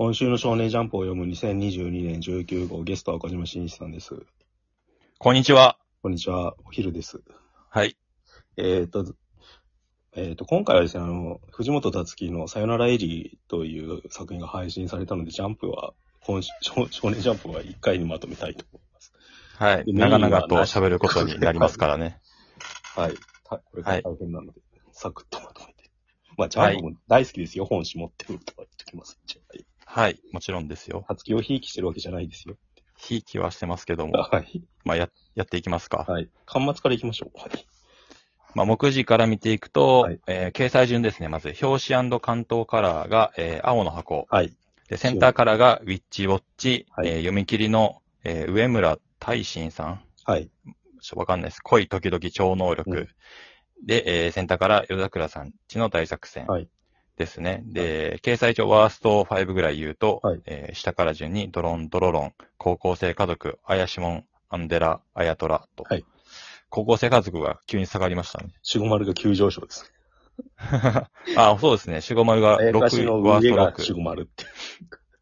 今週の少年ジャンプを読む2022年19号ゲストは岡島真一さんです。こんにちは。こんにちは、お昼です。はい。えっ、と、えっ、と、今回はですね、あの、藤本達樹のさよならエリーという作品が配信されたので、ジャンプは、今週、少少年ジャンプは1回にまとめたいと思います。はい。長々と喋ることになりますからね。はい。たこれから大変なので、サクッとまとめて。まあ、ジャンプも大好きですよ、本誌持ってるとは言っときます。はい。もちろんですよ。達樹をひいきしてるわけじゃないですよ。ひいきはしてますけども。はい。まあ、や、やっていきますか。はい。端末から行きましょう。はい。まあ、目次から見ていくと、はいえー掲載順ですね。まず、表紙関東カラーが、えー青の箱。はい。で、センターカラーがウィッチウォッチ。はいえー読み切りの、えー上村大臣さん。はい。ちょわかんないです。恋時々超能力。うんで、えーセンターから夜桜さんちの大作戦。はいですね。で、掲載上ワースト5ぐらい言うと、はいえー下から順にドロン、ドロロン、高校生家族、あやしもん、アンデラ、あやとらと。はい高校生家族が急に下がりましたね。シゴマルが急上昇です。あ、そうですね。シゴマルがあやかし6、のワー上がシスト6。ゴマルって。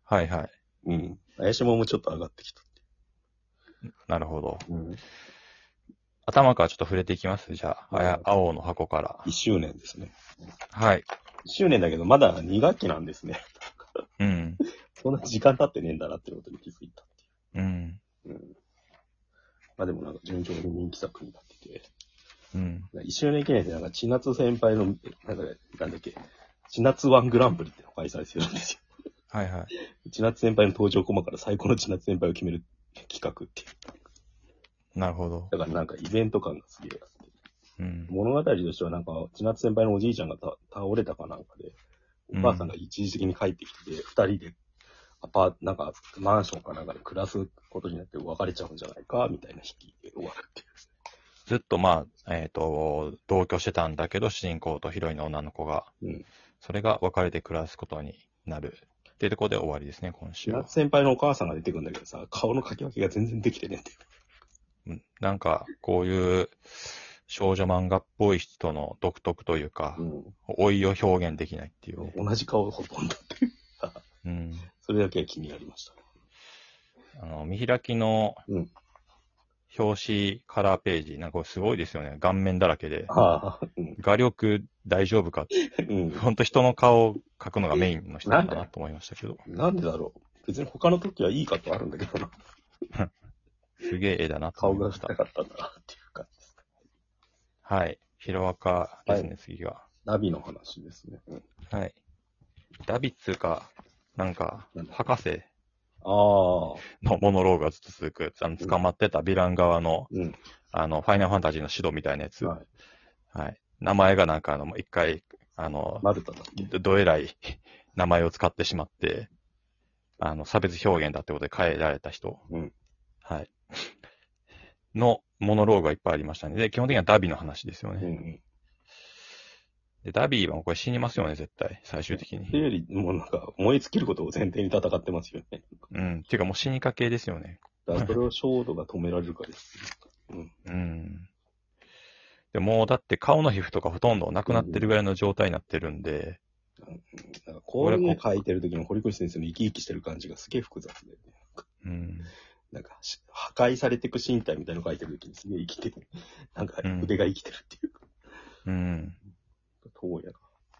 はいはい。うん。あやしももちょっと上がってきた。なるほど。うん。頭からちょっと触れていきます？じゃあ、あやはい青の箱から。1周年ですね。はい。1周年だけど、まだ2学期なんですね。うん。そんな時間経ってねえんだなってことに気づいたってうん。いう。うん。まあでもなんか順調に人気作になってて。うん。1周年記念でなんか千夏先輩の、なんか、なんだっけ、千夏ワングランプリってのが開催するんですよ。はいはい。千夏先輩の登場コマから最高の千夏先輩を決める企画っていう。なるほど。だからなんかイベント感がすげえ。うん。物語としてはなんか、千夏先輩のおじいちゃんがた倒れたかなんかで、お母さんが一時的に帰ってきて、二、人で、アパート、なんか、マンションかなんかで暮らすことになって別れちゃうんじゃないか、みたいな引きで終わるっていうずっとまあ、えっ、と、同居してたんだけど、主人公とヒロインの女の子が、うんそれが別れて暮らすことになる。っていうところで終わりですね、今週は千夏。先輩のお母さんが出てくるんだけどさ、顔の描き分けが全然できてねえんだよ。うんなんか、こういう少女漫画っぽい人の独特というか、老いを表現できないっていう。同じ顔ほとんどっていう。うん。それだけは気になりました。あの、見開きのうん表紙カラーページ、なんかすごいですよね。顔面だらけで。ああ、うん。画力大丈夫かって。うん。ほんと人の顔を描くのがメインの人なんだなと思いましたけど。なんでだろう。別に他の時はいいかとあるんだけどな。すげえ絵だなと顔思いましたがした。かったんだな。はい。ヒロアカですね、次が。ナビの話ですね。うん、はい。ダビッツが、なんかなん、だ？博士ああ、のモノローグがずっと続く、あの、捕まってたヴィラン側の、うん。あの、ファイナルファンタジーの指導みたいなやつ。はい。はい。名前がなんか、あの、一回、あの、マルタだどどえらい名前を使ってしまって、あの、差別表現だってことで変えられた人。うんはい。のモノローグがいっぱいありましたね。で、基本的にはダビの話ですよね。うんうん。で、ダビーはこれ死にますよね、絶対。最終的に。っていうより、もうなんか、燃え尽きることを前提に戦ってますよね。うん。っていうかもう死にかけですよね。だからそれを衝動が止められるかです。うん。うん。でもうだって顔の皮膚とかほとんどなくなってるぐらいの状態になってるんで、なんかこういう書いてる時の堀越先生の生き生きしてる感じがすげえ複雑で、ね、うん。なんかし破壊されていく身体みたいなのを書いてる時にすげえ生きてる。なんか腕が生きてるっていうか、うん。遠やなっ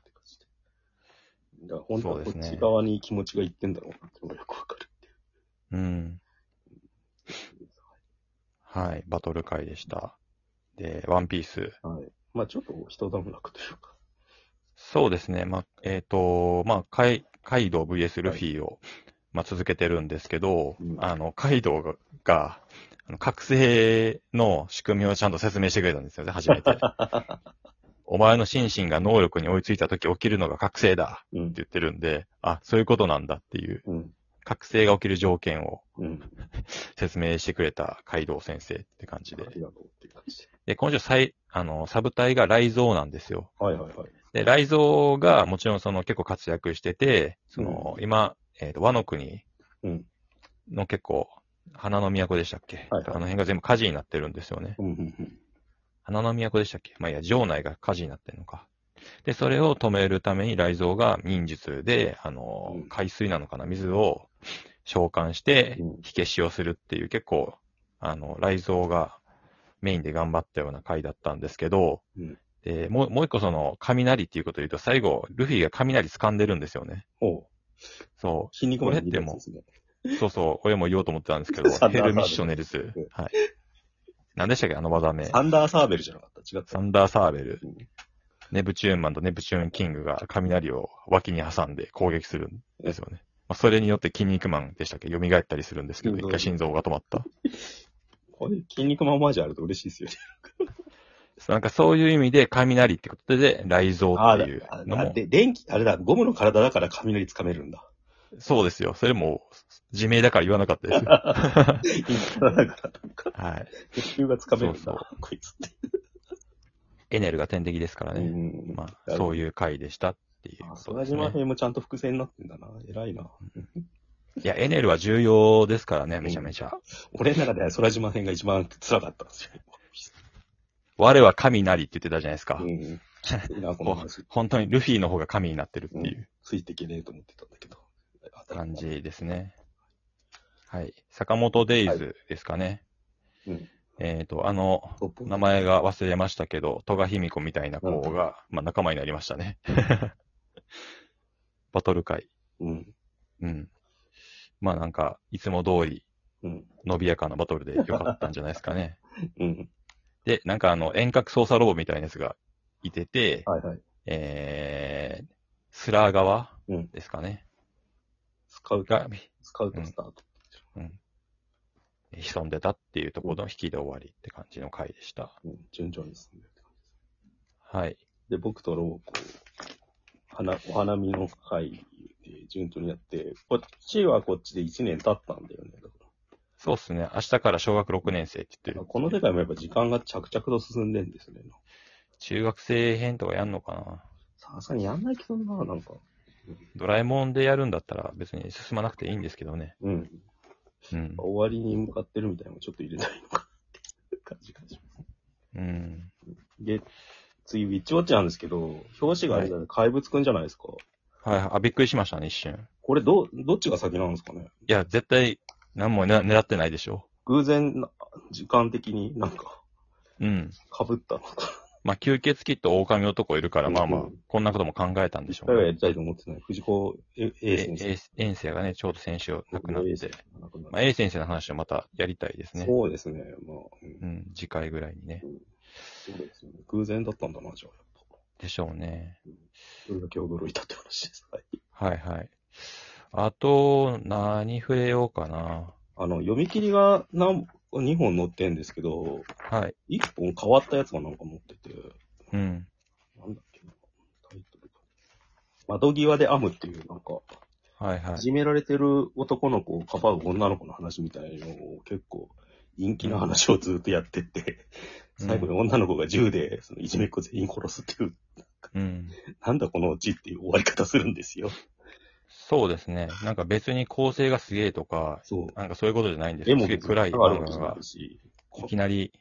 て感じで。だから本当はこっち側に気持ちがいってんだろうなってのがよくわかるっていう。うん。はい。バトル会でした。で、ワンピース。はい。まあちょっと人段落というか。そうですね。まあ、えっ、と、まあ、カイ、カイドウ VS ルフィを、まあ、続けてるんですけど、うんあの、カイドウが、覚醒の仕組みをちゃんと説明してくれたんですよね、初めて。お前の心身が能力に追いついた時起きるのが覚醒だうんって。言ってるんで、あ、そういうことなんだっていう、うん。覚醒が起きる条件をうん。説明してくれたカイドウ先生って感じで。で、今週最、あの、サブ隊が雷蔵なんですよ。はいはいはい。で、雷蔵がもちろんその結構活躍してて、その、今、えっ、と、和の国うん。の結構、花の都でしたっけ、はいはいあの辺が全部火事になってるんですよね。うんうんうん。花の都でしたっけ？まあいいや、城内が火事になってるのか。で、それを止めるために雷蔵が忍術で、あの、うん海水なのかな、水を召喚してうん、火消しをするっていう、結構、あの、雷蔵がメインで頑張ったような回だったんですけど、うんで、もう、もう一個その、雷っていうことを言うと、最後、ルフィが雷掴んでるんですよね。おう。そ筋肉マン見るやつですね。う。そうそう、俺も言おうと思ってたんですけど、ヘルミッショネルズうん。はい。何でしたっけ、あの技名。サンダーサーベルじゃなかった違ったサ。ンダーサーベルうん。ネプチューンマンとネプチューンキングが雷を脇に挟んで攻撃するんですよね。まあ、それによって筋肉マンでしたっけ？蘇ったりするんですけど、うん一回心臓が止まった。これ、筋肉マンオマージュあると嬉しいですよね。なんかそういう意味で雷ってことで、雷蔵あっていうあ、のも、あで、電気、あれだ、ゴムの体だから雷つかめるんだ。そうですよ。それも、自明だから言わなかったです。インターだから、はい。鉄球がつかめるんだ。そうこいつって。エネルが天敵ですからね。うんまあ、そうう。いう回でしたっていうね。空島編もちゃんと伏線になってんだな。偉いな。いや、エネルは重要ですからね、めちゃめちゃ。俺の中では空島編が一番辛かったんですよ。我は神なりって言ってたじゃないですか。うん。いいな、この話。本当にルフィの方が神になってるっていうついていけねえと思ってたんだけど。感じですね。はい。坂本デイズですかね。うん。えっ、と、あの、名前が忘れましたけど、戸賀卑弥子みたいな子が、まあ仲間になりましたね。バトル会。うん。うん。まあなんか、いつも通り、うん。伸びやかなバトルでよかったんじゃないですかね。うん。で、なんかあの、遠隔操作ロボみたいなやつがいてて、はいはい。えー、スラー側うんですかね。スカウト、が、スカウトスタート。潜んでたっていうところの引きで終わりって感じの回でした。うん。順調に進んでるって感じです。はい。で、僕とローこう、花、お花見の会で順調にやって、こっちはこっちで1年経ったんだよね。だかそうっすね。明日から小学6年生って言ってる。らこの世界もやっぱ時間が着々と進んでんですね。中学生編とかやんのかなさすがにやんないけどな、なんか。ドラえもんでやるんだったら別に進まなくていいんですけどね。うん。うん。終わりに向かってるみたいなのもちょっと入れないのかって感じがします。うん。で、次、ウィッチウォッチなんですけど、表紙があれだね、怪物くんじゃないですか。はいはい。あ、びっくりしましたね、一瞬。これ、ど、どっちが先なんですかねいや、絶対、何もね狙ってないでしょ？偶然な、時間的になんか、うん。被ったのか。まあ、吸血鬼と狼男いるから、まあまあうん、こんなことも考えたんでしょうね。一回はやりたいと思ってない。藤子え A 先生。え遠征がね、ちょうど先週亡くなって、亡くなまあ、A 先生の話をまたやりたいですね。そうですね。まあ、うんうん、次回ぐらいにね。そうですね。偶然だったんだな、じゃあ、やっぱ。でしょうね。それだけ驚いたって話です。はい。はいはい。あと、何触れようかな。あの、読み切りが何、2本載ってんですけど、はい。1本変わったやつがなんか持ってて、うん。なんだっけな、タイトルが。窓際で編むっていう、なんか、はいはいい。じめられてる男の子をかばう女の子の話みたいのを結構、陰気な話をずっとやってって、うん最後に女の子が銃で、そのいじめっ子全員殺すっていう、うん。なんだこのオチっていう終わり方するんですよ。そうですね。なんか別に構成がすげえとか、そう。なんかそういうことじゃないんです絵よ。すげえ暗い漫画がい、きなり、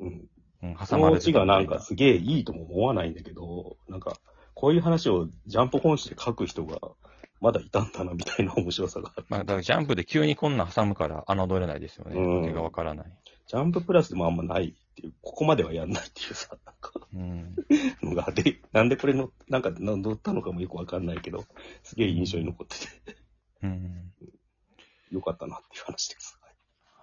うん。うん、挟まれてたがなんかすげえいいとも思わないんだけど、なんか、こういう話をジャンプ本誌で書く人がまだいたんだなみたいな面白さがある。まあ、だからジャンプで急にこんなん挟むから侮れないですよね。うんわけがわからない。ジャンププラスでもあんまないっていう、ここまではやんないっていうさ、なんか、うん。のが、で、なんでこれの、なんか乗ったのかもよくわかんないけど、すげえ印象に残ってて、うん。よかったなっていう話です。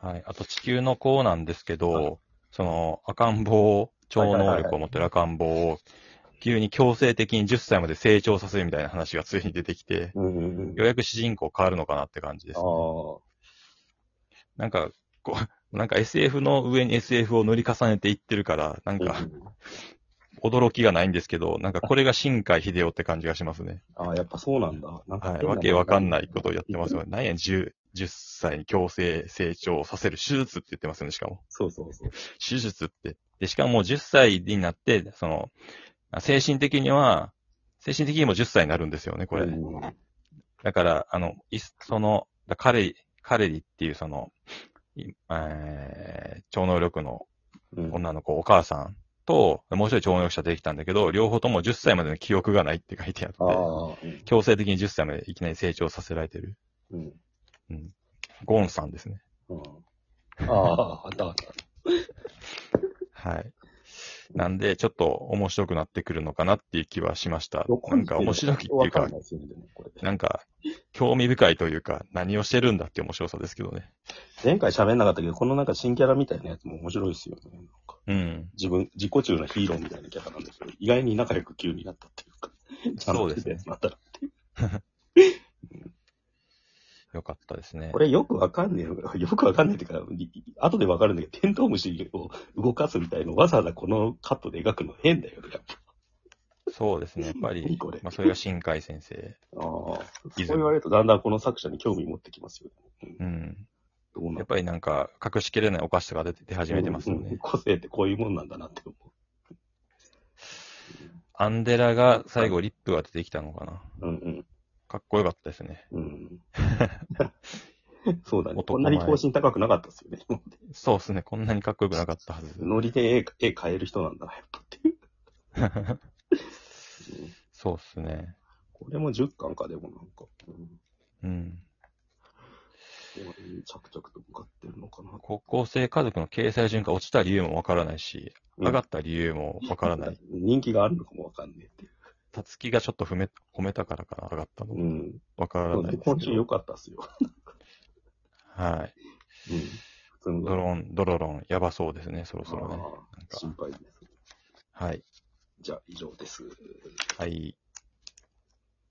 はい。あと地球の子なんですけど、はいその赤ん坊、超能力を持ってる赤ん坊を、急に強制的に10歳まで成長させるみたいな話がついに出てきて、うんうんうん。ようやく主人公変わるのかなって感じです、ああ、なんか、こう、なんか SF の上に SF を塗り重ねていってるから、なんか、うん驚きがないんですけど、なんかこれが新海秀夫って感じがしますね。ああ、やっぱそうなんだ。なんかはい。わけわかんないことをやってますよね。何や、10、10歳に強制成長させる手術って言ってますよね、しかも。そうそうそう。手術って。で、しかももう10歳になって、その、精神的には、精神的にも10歳になるんですよね、これ。うんだから、あの、いその、だ彼、彼りっていうその、いえー超能力のうん女の子、お母さと、もう一人超能力者出てきたんだけど、両方とも10歳までの記憶がないって書いてあって、強制的に10歳までいきなり成長させられてる。うん。うん。ゴンさんですね。うん。ああ、あったあった。はい。なんで、ちょっと面白くなってくるのかなっていう気はしました。なんか面白いっていうかなんか、興味深いというか、何をしてるんだって面白さですけどね。前回喋んなかったけど、このなんか新キャラみたいなやつも面白いですよね。うん。自分、自己中のヒーローみたいなキャラなんですけど、意外に仲良く急になったっていうか、そうですね やつなったらっていう。よかったですねこ。れよくわかんねえ よくわかんねえっていうか、い後でわかるんだけど、テントウムシを動かすみたいのわざわざこのカットで描くの変だよね、やっぱ。そうですね。やっぱり 何これ、まあ、それが新海先生。ああ、そう言われるとだんだんこの作者に興味持ってきますよね。うんうん。やっぱりなんか、隠しきれないお菓子とか出て出始めてますよね。うん個性ってこういうもんなんだなって思アンデラが最後リップが出てきたのかな。う。うんうん。かっこよかったですね。うん。そうだね。男こんなに更新高くなかったですよね。そうですね。こんなにかっこよくなかったはず。ノリで絵絵描える人なんだな、やっぱっていう。う んそうですね。これも10巻か、でもなんか。うんう着々と向かってるのかな。高校生家族の掲載順が落ちた理由もわからないし、うん上がった理由もわからない。人気があるのかもわかんねえっていう。たつきがちょっと褒め、褒めたからかな、上がったの。うん。わからないですけど。今週良かったっすよ。はい。うん。ドロン、ドロロン、やばそうですね、そろそろね。あなんあか心配です。はい。じゃあ、以上です。はい。